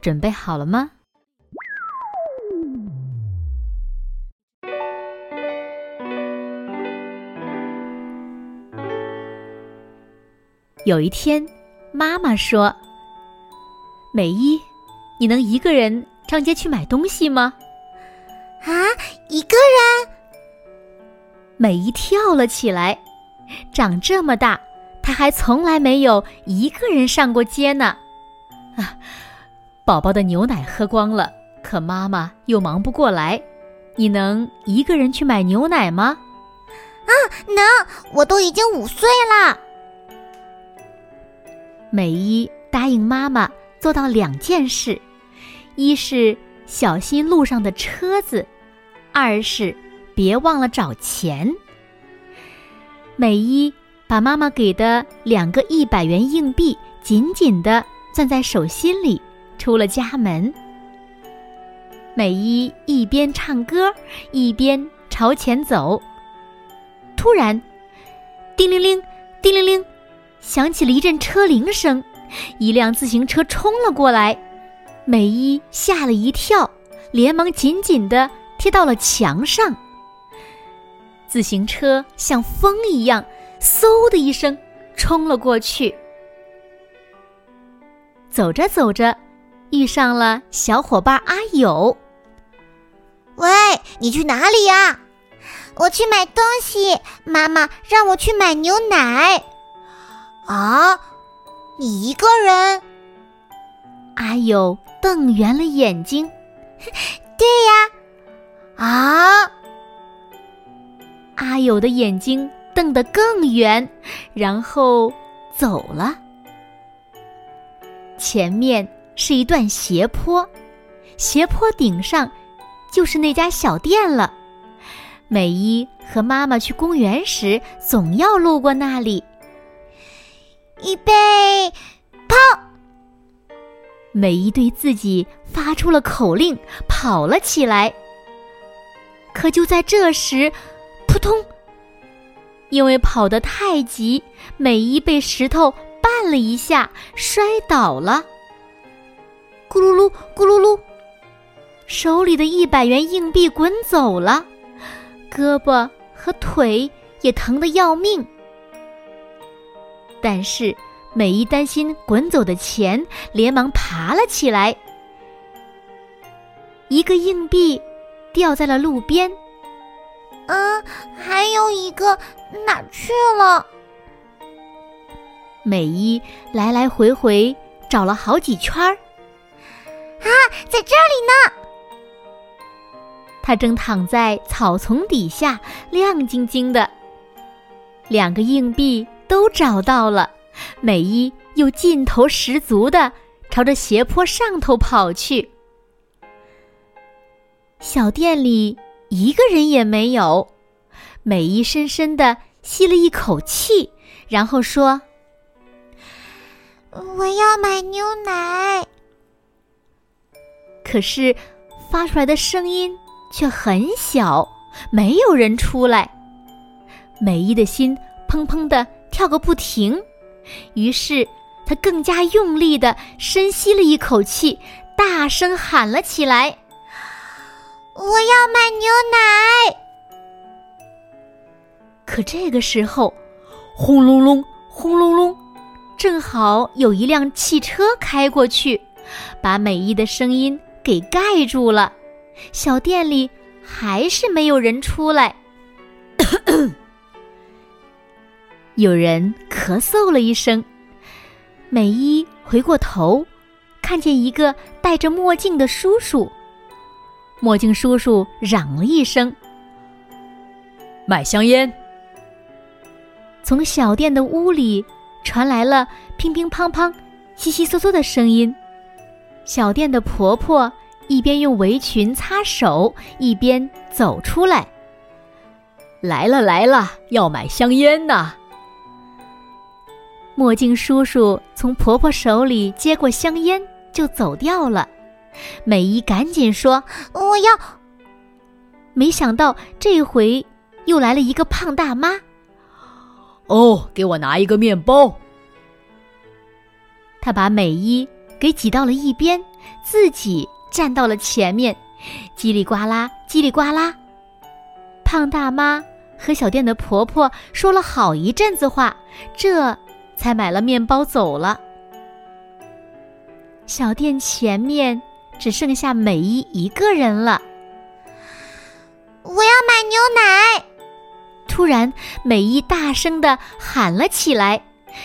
准备好了吗？有一天，妈妈说：“美伊，你能一个人上街去买东西吗？”啊，一个人！美伊跳了起来。长这么大，她还从来没有一个人上过街呢。啊，宝宝的牛奶喝光了，可妈妈又忙不过来。你能一个人去买牛奶吗？啊，能！我都已经五岁了。美伊答应妈妈做到两件事：一是小心路上的车子；二是别忘了找钱。美伊把妈妈给的两个一百元硬币紧紧的。攥在手心里，出了家门。美伊一边唱歌，一边朝前走。突然，叮铃铃，叮铃铃，响起了一阵车铃声，一辆自行车冲了过来。美伊吓了一跳，连忙紧紧的贴到了墙上。自行车像风一样，嗖的一声冲了过去。走着走着，遇上了小伙伴阿友。喂，你去哪里呀？我去买东西，妈妈让我去买牛奶。啊，你一个人？阿友瞪圆了眼睛。对呀。啊！阿友的眼睛瞪得更圆，然后走了。前面是一段斜坡，斜坡顶上就是那家小店了。美伊和妈妈去公园时，总要路过那里。预备，跑！美伊对自己发出了口令，跑了起来。可就在这时，扑通！因为跑得太急，美伊被石头。绊了一下，摔倒了。咕噜噜，咕噜噜，手里的一百元硬币滚走了，胳膊和腿也疼得要命。但是美伊担心滚走的钱，连忙爬了起来。一个硬币掉在了路边。嗯，还有一个哪去了？美伊来来回回找了好几圈儿，啊，在这里呢！他正躺在草丛底下，亮晶晶的。两个硬币都找到了，美伊又劲头十足的朝着斜坡上头跑去。小店里一个人也没有，美伊深深的吸了一口气，然后说。我要买牛奶，可是发出来的声音却很小，没有人出来。美伊的心砰砰的跳个不停，于是他更加用力的深吸了一口气，大声喊了起来：“我要买牛奶！”可这个时候，轰隆隆，轰隆隆。正好有一辆汽车开过去，把美伊的声音给盖住了。小店里还是没有人出来。有人咳嗽了一声，美伊回过头，看见一个戴着墨镜的叔叔。墨镜叔叔嚷了一声：“买香烟。”从小店的屋里。传来了乒乒乓乓、悉悉嗦嗦的声音，小店的婆婆一边用围裙擦手，一边走出来。来了来了，要买香烟呐！墨镜叔叔从婆婆手里接过香烟，就走掉了。美伊赶紧说：“我要。”没想到这回又来了一个胖大妈。哦，给我拿一个面包。他把美伊给挤到了一边，自己站到了前面，叽里呱啦，叽里呱啦。胖大妈和小店的婆婆说了好一阵子话，这才买了面包走了。小店前面只剩下美伊一个人了。我要买牛奶！突然，美伊大声的喊了起来，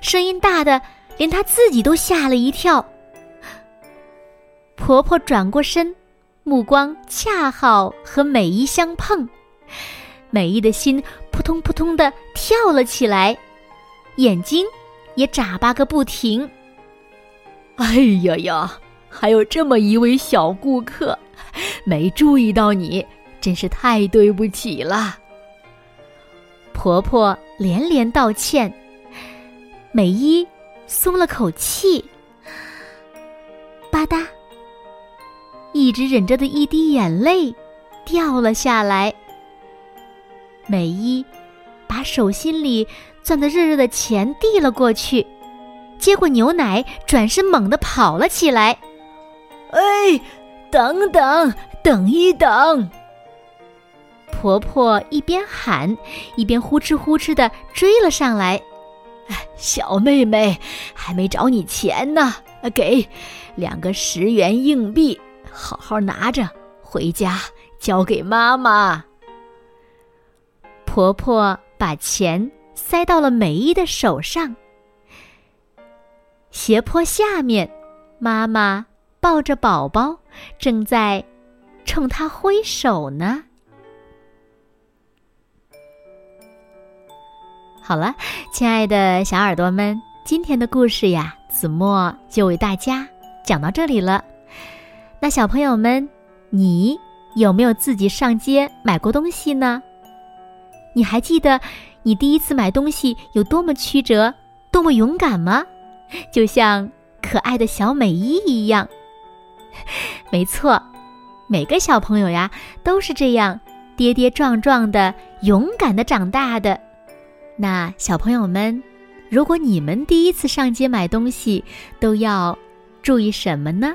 声音大的连她自己都吓了一跳。婆婆转过身，目光恰好和美伊相碰。美伊的心扑通扑通的跳了起来，眼睛也眨巴个不停。哎呀呀，还有这么一位小顾客，没注意到你，真是太对不起了。婆婆连连道歉，美伊松了口气。一直忍着的一滴眼泪掉了下来。美伊把手心里攥得热热的钱递了过去，接过牛奶，转身猛地跑了起来。哎，等等，等一等！婆婆一边喊，一边呼哧呼哧的追了上来。小妹妹，还没找你钱呢，给两个十元硬币，好好拿着，回家交给妈妈。婆婆把钱塞到了美伊的手上。斜坡下面，妈妈抱着宝宝，正在冲她挥手呢。好了，亲爱的小耳朵们，今天的故事呀，子墨就为大家讲到这里了。那小朋友们，你有没有自己上街买过东西呢？你还记得你第一次买东西有多么曲折、多么勇敢吗？就像可爱的小美伊一样。没错，每个小朋友呀都是这样跌跌撞撞的、勇敢的长大的。那小朋友们，如果你们第一次上街买东西，都要注意什么呢？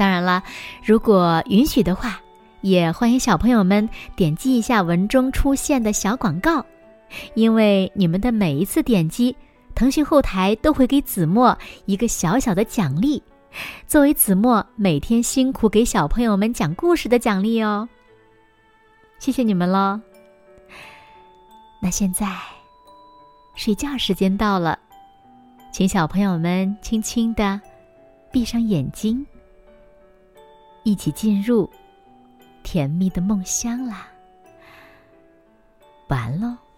当然了，如果允许的话，也欢迎小朋友们点击一下文中出现的小广告。因为你们的每一次点击，腾讯后台都会给子墨一个小小的奖励，作为子墨每天辛苦给小朋友们讲故事的奖励哦。谢谢你们喽。那现在，睡觉时间到了，请小朋友们轻轻的闭上眼睛，一起进入甜蜜的梦乡啦。完喽。